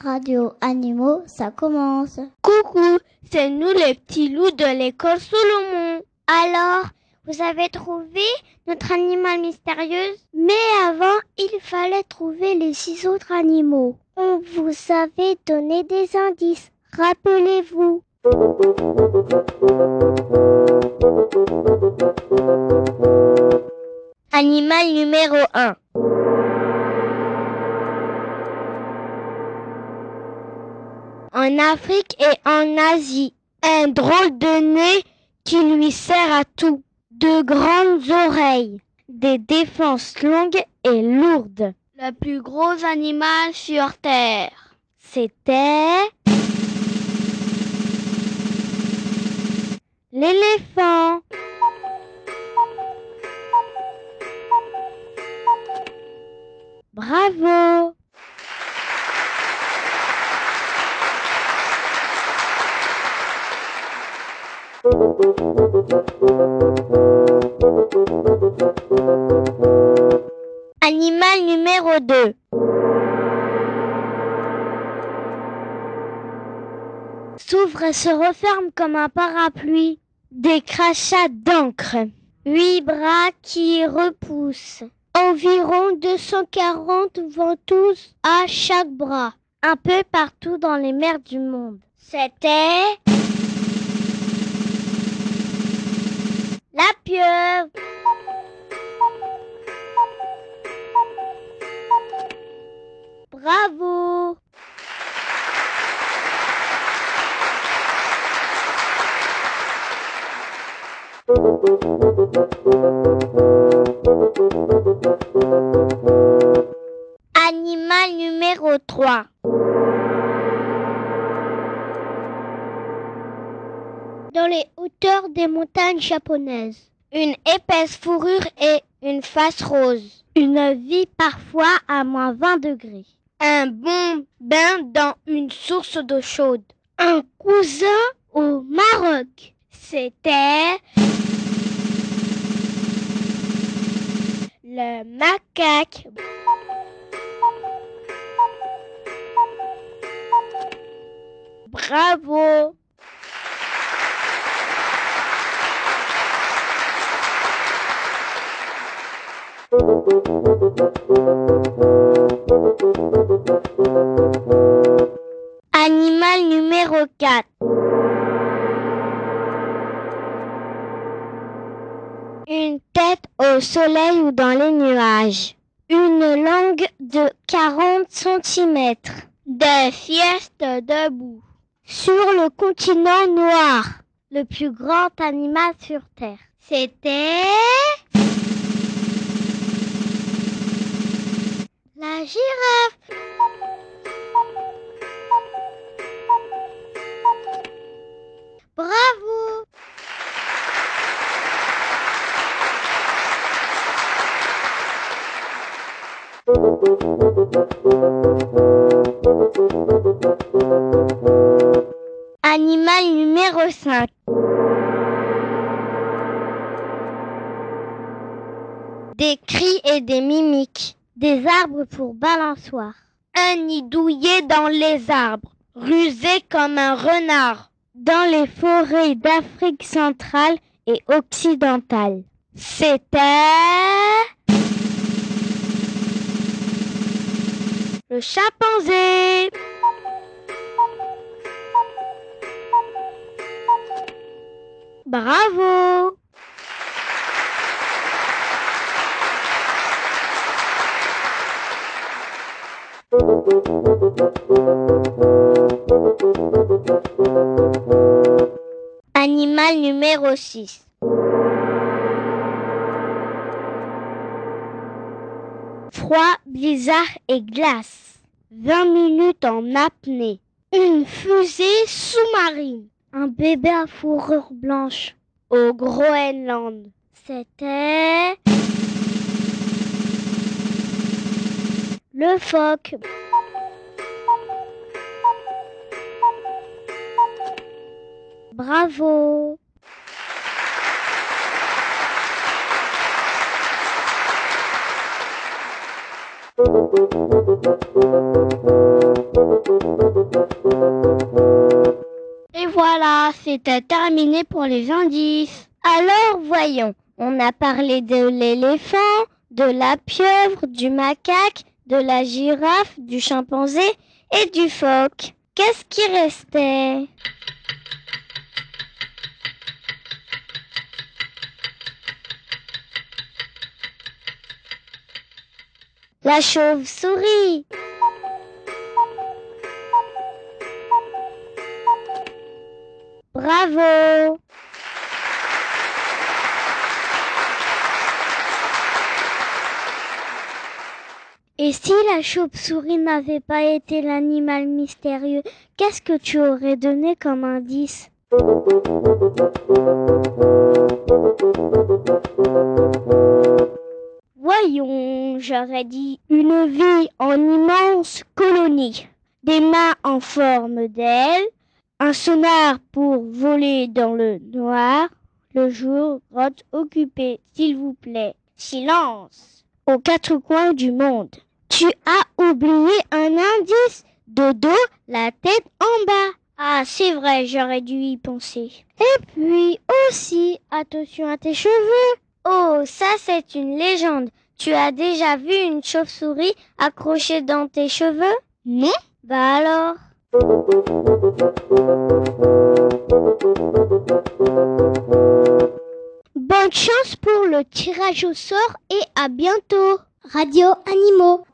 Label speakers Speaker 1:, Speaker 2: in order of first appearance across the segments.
Speaker 1: Radio Animaux, ça commence.
Speaker 2: Coucou, c'est nous les petits loups de l'école Solomon.
Speaker 1: Alors, vous avez trouvé notre animal mystérieux? Mais avant, il fallait trouver les six autres animaux. On vous avait donné des indices. Rappelez-vous.
Speaker 2: Animal numéro 1. En Afrique et en Asie, un drôle de nez qui lui sert à tout. De grandes oreilles, des défenses longues et lourdes. Le plus gros animal sur Terre. C'était... L'éléphant. Animal numéro 2. S'ouvre et se referme comme un parapluie. Des crachats d'encre. Huit bras qui repoussent. Environ 240 ventouses à chaque bras. Un peu partout dans les mers du monde. C'était... Bravo. Animal numéro 3. Dans les hauteurs des montagnes japonaises. Une épaisse fourrure et une face rose. Une vie parfois à moins 20 degrés. Un bon bain dans une source d'eau chaude. Un cousin au Maroc. C'était le macaque. Bravo. Animal numéro 4. Une tête au soleil ou dans les nuages. Une langue de 40 cm. Des fiestes debout. Sur le continent noir. Le plus grand animal sur Terre. C'était... La girafe. Bravo. Animal numéro 5. Des cris et des mimiques. Des arbres pour balançoire. Un nid douillet dans les arbres. Rusé comme un renard. Dans les forêts d'Afrique centrale et occidentale. C'était... Le chimpanzé. Bravo. Animal numéro 6. Froid, blizzard et glace. 20 minutes en apnée. Une fusée sous-marine.
Speaker 1: Un bébé à fourrure blanche.
Speaker 2: Au Groenland.
Speaker 1: C'était... Le phoque. Bravo
Speaker 2: Et voilà, c'était terminé pour les indices. Alors voyons, on a parlé de l'éléphant, de la pieuvre, du macaque, de la girafe, du chimpanzé et du phoque. Qu'est-ce qui restait? La chauve-souris. Bravo
Speaker 1: Et si la chauve-souris n'avait pas été l'animal mystérieux, qu'est-ce que tu aurais donné comme indice?
Speaker 2: Voyons, j'aurais dit une vie en immense colonie, des mains en forme d'aile, un sonar pour voler dans le noir, le jour, grotte occupée, s'il vous plaît. Silence aux quatre coins du monde. Tu as oublié un indice de dos, la tête en bas. Ah, c'est vrai, j'aurais dû y penser. Et puis aussi, attention à tes cheveux. Oh, ça c'est une légende. Tu as déjà vu une chauve-souris accrochée dans tes cheveux?
Speaker 1: Non
Speaker 2: Bah alors? Bonne chance pour le tirage au sort et à bientôt.
Speaker 1: Radio Animaux.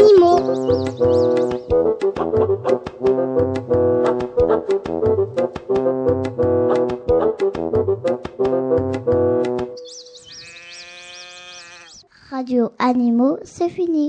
Speaker 1: Animaux. Radio Animaux, c'est fini.